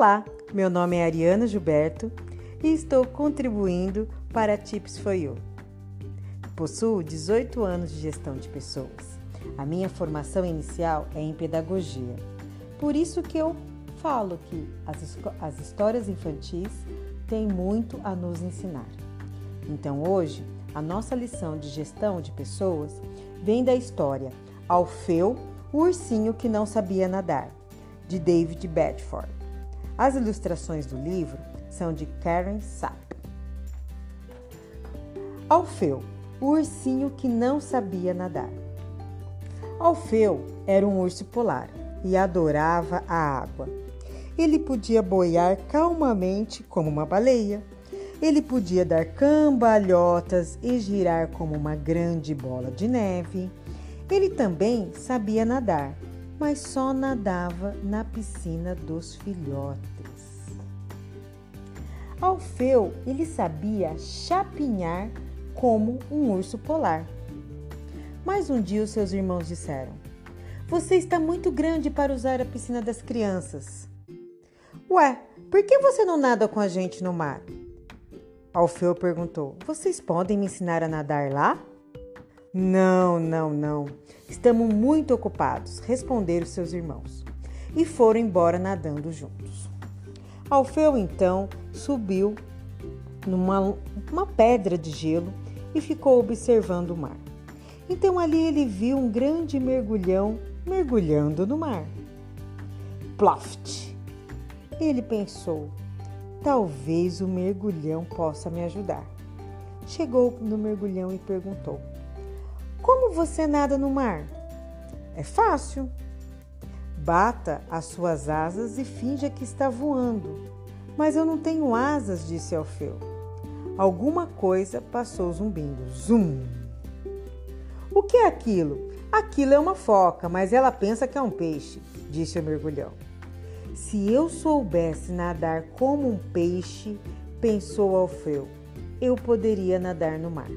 Olá, meu nome é Ariana Gilberto e estou contribuindo para Tips for You. Possuo 18 anos de gestão de pessoas. A minha formação inicial é em pedagogia. Por isso que eu falo que as, as histórias infantis têm muito a nos ensinar. Então hoje, a nossa lição de gestão de pessoas vem da história Alfeu, o ursinho que não sabia nadar, de David Bedford. As ilustrações do livro são de Karen Sapp. Alfeu, o ursinho que não sabia nadar. Alfeu era um urso polar e adorava a água. Ele podia boiar calmamente como uma baleia. Ele podia dar cambalhotas e girar como uma grande bola de neve. Ele também sabia nadar, mas só nadava na piscina dos filhotes. Alfeu, ele sabia chapinhar como um urso polar. Mas um dia os seus irmãos disseram: Você está muito grande para usar a piscina das crianças. Ué, por que você não nada com a gente no mar? Alfeu perguntou: Vocês podem me ensinar a nadar lá? Não, não, não. Estamos muito ocupados, responderam seus irmãos. E foram embora nadando juntos. Alfeu então subiu numa uma pedra de gelo e ficou observando o mar. Então ali ele viu um grande mergulhão mergulhando no mar. Ploft! Ele pensou: talvez o mergulhão possa me ajudar. Chegou no mergulhão e perguntou: Como você nada no mar? É fácil. Bata as suas asas e finja que está voando. Mas eu não tenho asas, disse Alfeu. Alguma coisa passou zumbindo. Zum! O que é aquilo? Aquilo é uma foca, mas ela pensa que é um peixe, disse o mergulhão. Se eu soubesse nadar como um peixe, pensou Alfeu, eu poderia nadar no mar.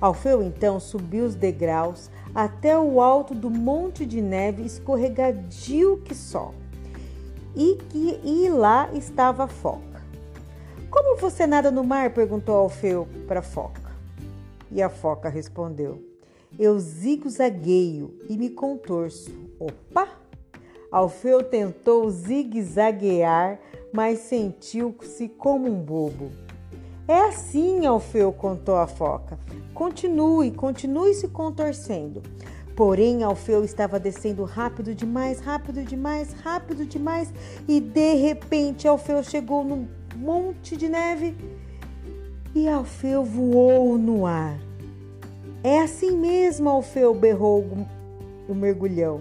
Alfeu então subiu os degraus até o alto do monte de neve escorregadio que só. E, que, e lá estava a foca. Como você nada no mar? perguntou Alfeu para a foca. E a foca respondeu: Eu zigue-zagueio e me contorço. Opa! Alfeu tentou zigue-zaguear, mas sentiu-se como um bobo. É assim, Alfeu, contou a foca. Continue, continue se contorcendo. Porém, Alfeu estava descendo rápido demais, rápido demais, rápido demais, e de repente Alfeu chegou num monte de neve e Alfeu voou no ar. É assim mesmo, Alfeu, berrou o mergulhão.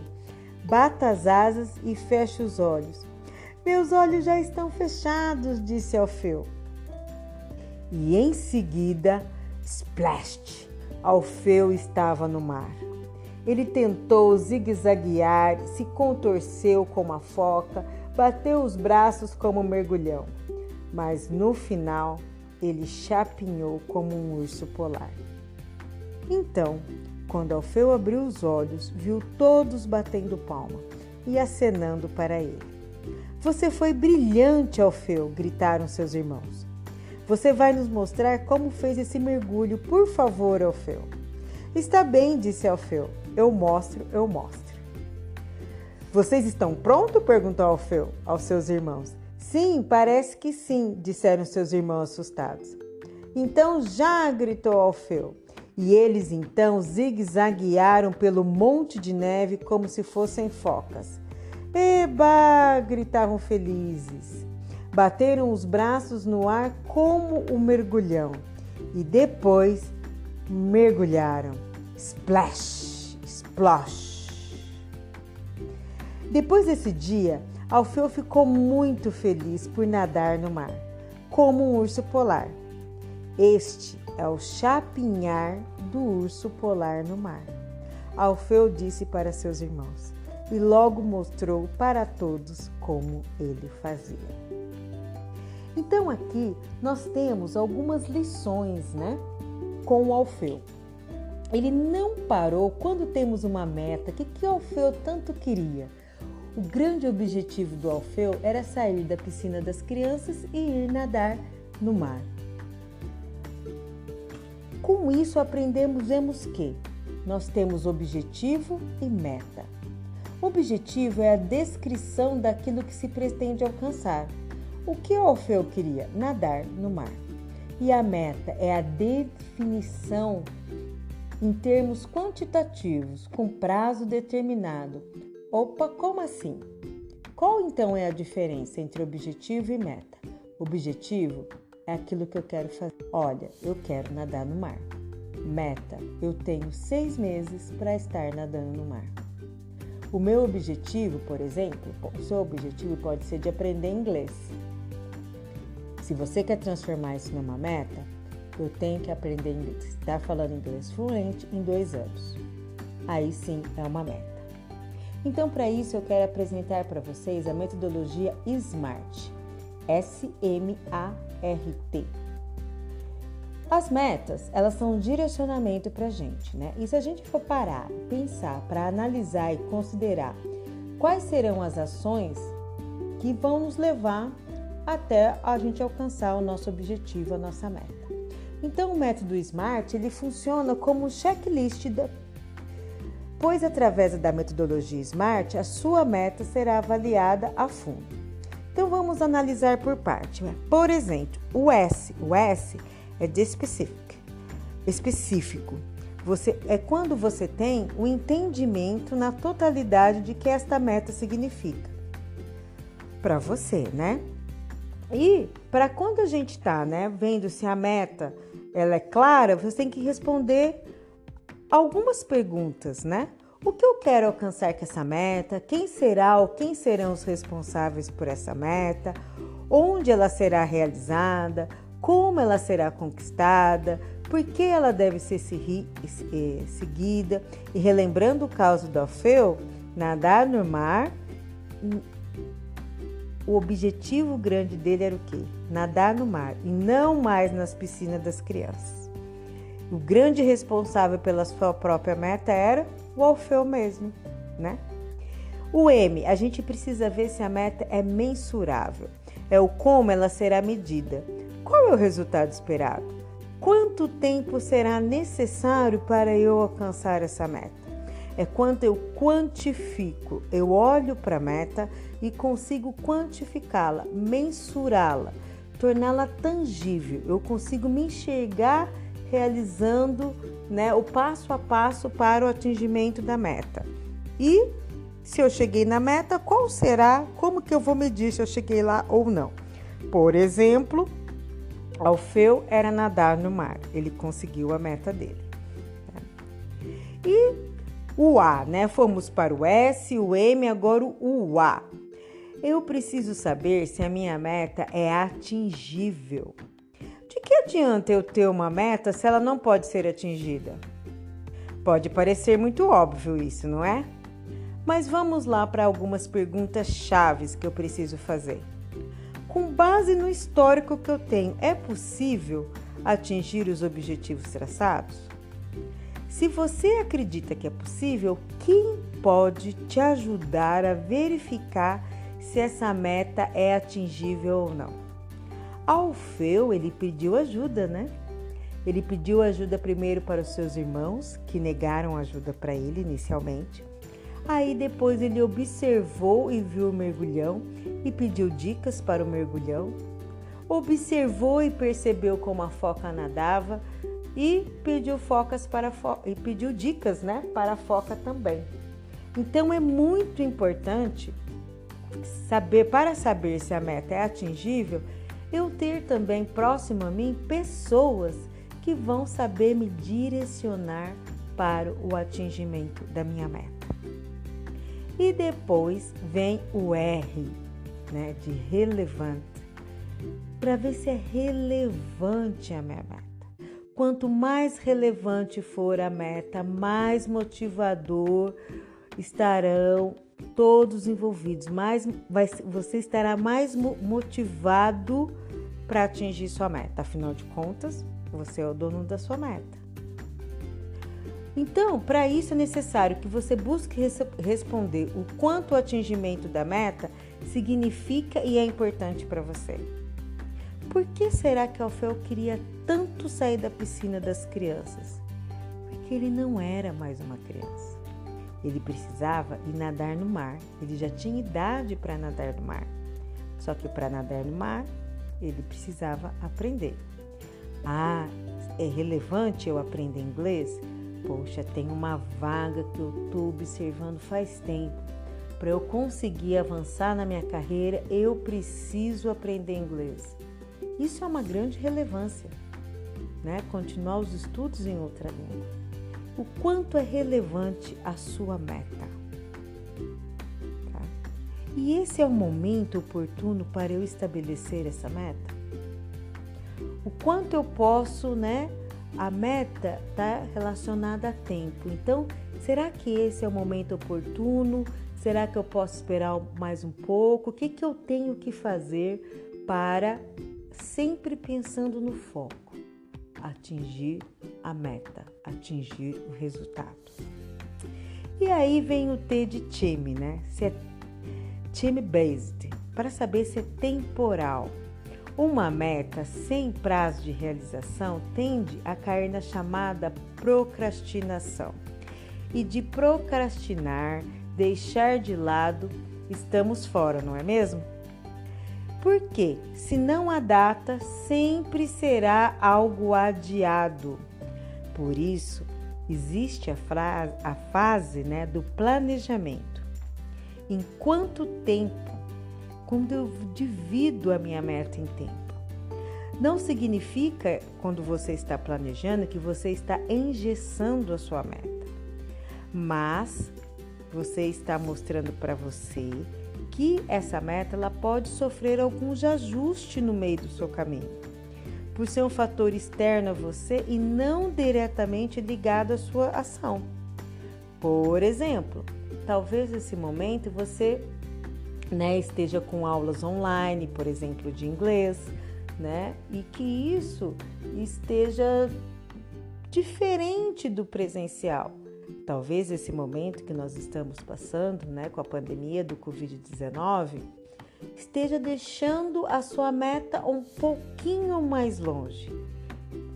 Bata as asas e feche os olhos. Meus olhos já estão fechados, disse Alfeu e em seguida, splash! Alfeu estava no mar. Ele tentou zigue-zaguear, se contorceu como a foca, bateu os braços como um mergulhão, mas no final ele chapinhou como um urso polar. Então, quando Alfeu abriu os olhos, viu todos batendo palma e acenando para ele. Você foi brilhante, Alfeu! gritaram seus irmãos. Você vai nos mostrar como fez esse mergulho, por favor, Alfeu. Está bem, disse Alfeu. Eu mostro, eu mostro. Vocês estão prontos? perguntou Alfeu aos seus irmãos. Sim, parece que sim, disseram seus irmãos assustados. Então já, gritou Alfeu. E eles então zigue-zaguearam pelo monte de neve como se fossem focas. Eba! gritavam felizes bateram os braços no ar como o um mergulhão e depois mergulharam. Splash, splash. Depois desse dia, Alfeu ficou muito feliz por nadar no mar, como um urso polar. Este é o chapinhar do urso polar no mar. Alfeu disse para seus irmãos e logo mostrou para todos como ele fazia. Então aqui nós temos algumas lições, né, com o Alfeu. Ele não parou quando temos uma meta. O que, que o Alfeu tanto queria? O grande objetivo do Alfeu era sair da piscina das crianças e ir nadar no mar. Com isso, aprendemos que nós temos objetivo e meta. Objetivo é a descrição daquilo que se pretende alcançar. O que o Alfeu queria? Nadar no mar. E a meta é a definição em termos quantitativos, com prazo determinado. Opa, como assim? Qual então é a diferença entre objetivo e meta? Objetivo é aquilo que eu quero fazer. Olha, eu quero nadar no mar. Meta: eu tenho seis meses para estar nadando no mar. O meu objetivo, por exemplo, o seu objetivo pode ser de aprender inglês. Se você quer transformar isso numa meta, eu tenho que aprender inglês, estar falando inglês fluente em dois anos. Aí sim é uma meta. Então, para isso, eu quero apresentar para vocês a metodologia SMART. S-M-A-R-T. As metas, elas são um direcionamento para a gente, né? E se a gente for parar, pensar, para analisar e considerar quais serão as ações que vão nos levar até a gente alcançar o nosso objetivo, a nossa meta. Então, o método SMART ele funciona como um checklist, da, pois através da metodologia SMART a sua meta será avaliada a fundo. Então, vamos analisar por parte. Né? Por exemplo, o S. O S é de specific, específico. Você, é quando você tem o entendimento na totalidade de que esta meta significa para você, né? E para quando a gente está, né, vendo se a meta ela é clara, você tem que responder algumas perguntas, né? O que eu quero alcançar com essa meta? Quem será ou quem serão os responsáveis por essa meta? Onde ela será realizada? Como ela será conquistada? Por que ela deve ser eh, seguida? E relembrando o caso do Alfeu, nadar no mar o objetivo grande dele era o quê? Nadar no mar e não mais nas piscinas das crianças. O grande responsável pela sua própria meta era o Alfeu mesmo, né? O M, a gente precisa ver se a meta é mensurável. É o como ela será medida. Qual é o resultado esperado? Quanto tempo será necessário para eu alcançar essa meta? É quanto eu quantifico. Eu olho para a meta e consigo quantificá-la, mensurá-la, torná-la tangível. Eu consigo me enxergar realizando né, o passo a passo para o atingimento da meta. E se eu cheguei na meta, qual será? Como que eu vou medir se eu cheguei lá ou não? Por exemplo, Alfeu era nadar no mar. Ele conseguiu a meta dele. E o A, né? Fomos para o S, o M, agora o A. Eu preciso saber se a minha meta é atingível. De que adianta eu ter uma meta se ela não pode ser atingida? Pode parecer muito óbvio isso, não é? Mas vamos lá para algumas perguntas chaves que eu preciso fazer. Com base no histórico que eu tenho, é possível atingir os objetivos traçados? Se você acredita que é possível, quem pode te ajudar a verificar se essa meta é atingível ou não. Alfeu, ele pediu ajuda, né? Ele pediu ajuda primeiro para os seus irmãos, que negaram ajuda para ele inicialmente. Aí depois ele observou e viu o mergulhão e pediu dicas para o mergulhão. Observou e percebeu como a foca nadava e pediu focas para fo e pediu dicas, né, para a foca também. Então é muito importante saber para saber se a meta é atingível, eu ter também próximo a mim pessoas que vão saber me direcionar para o atingimento da minha meta. E depois vem o R, né, de relevante, para ver se é relevante a minha meta. Quanto mais relevante for a meta, mais motivador estarão todos envolvidos, mais vai, você estará mais motivado para atingir sua meta. Afinal de contas, você é o dono da sua meta. Então, para isso é necessário que você busque res responder o quanto o atingimento da meta significa e é importante para você. Por que será que Alfeu queria tanto sair da piscina das crianças? Porque ele não era mais uma criança. Ele precisava ir nadar no mar. Ele já tinha idade para nadar no mar. Só que para nadar no mar, ele precisava aprender. Ah, é relevante eu aprender inglês? Poxa, tem uma vaga que eu estou observando faz tempo. Para eu conseguir avançar na minha carreira, eu preciso aprender inglês. Isso é uma grande relevância, né? Continuar os estudos em outra língua. O quanto é relevante a sua meta. Tá? E esse é o momento oportuno para eu estabelecer essa meta? O quanto eu posso, né? A meta está relacionada a tempo. Então, será que esse é o momento oportuno? Será que eu posso esperar mais um pouco? O que, que eu tenho que fazer para, sempre pensando no foco, atingir a meta, atingir o resultado? E aí vem o T de time, né? Se é time based, para saber se é temporal uma meta sem prazo de realização tende a cair na chamada procrastinação. E de procrastinar, deixar de lado, estamos fora, não é mesmo? Porque, se não há data, sempre será algo adiado. Por isso, existe a, frase, a fase né, do planejamento. Em quanto tempo quando eu divido a minha meta em tempo. Não significa, quando você está planejando, que você está engessando a sua meta, mas você está mostrando para você que essa meta ela pode sofrer alguns ajustes no meio do seu caminho, por ser um fator externo a você e não diretamente ligado à sua ação. Por exemplo, talvez nesse momento você né, esteja com aulas online, por exemplo, de inglês, né, e que isso esteja diferente do presencial. Talvez esse momento que nós estamos passando, né, com a pandemia do Covid-19, esteja deixando a sua meta um pouquinho mais longe.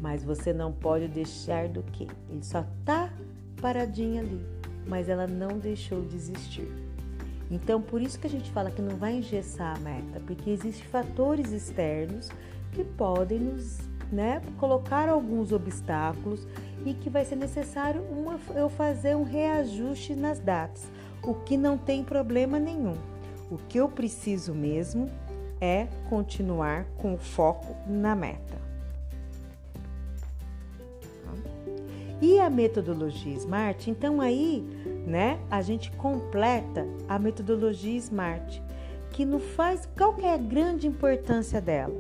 Mas você não pode deixar do que? Ele só está paradinho ali, mas ela não deixou de existir. Então, por isso que a gente fala que não vai engessar a meta, porque existem fatores externos que podem nos né, colocar alguns obstáculos e que vai ser necessário uma, eu fazer um reajuste nas datas, o que não tem problema nenhum. O que eu preciso mesmo é continuar com o foco na meta. E a metodologia SMART, então aí né? A gente completa a metodologia SMART, que nos faz qual que é a grande importância dela?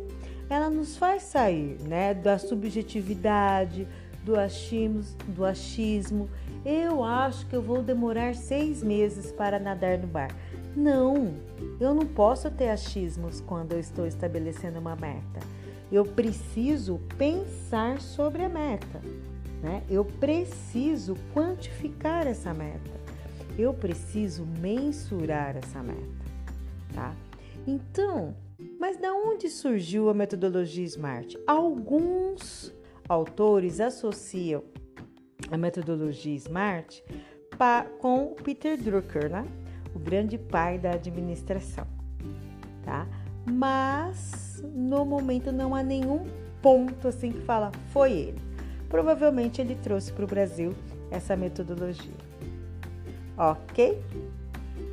Ela nos faz sair, né, da subjetividade, do achismo, do achismo. Eu acho que eu vou demorar seis meses para nadar no bar. Não, eu não posso ter achismos quando eu estou estabelecendo uma meta. Eu preciso pensar sobre a meta. Né? Eu preciso quantificar essa meta. Eu preciso mensurar essa meta, tá? Então, mas da onde surgiu a metodologia SMART? Alguns autores associam a metodologia SMART com Peter Drucker, né? O grande pai da administração, tá? Mas no momento não há nenhum ponto assim que fala foi ele. Provavelmente ele trouxe para o Brasil essa metodologia. Ok?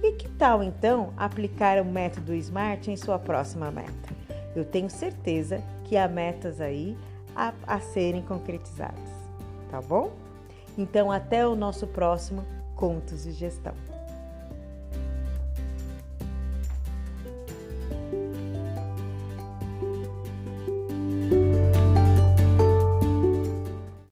E que tal então aplicar o método SMART em sua próxima meta? Eu tenho certeza que há metas aí a, a serem concretizadas, tá bom? Então, até o nosso próximo Contos de Gestão.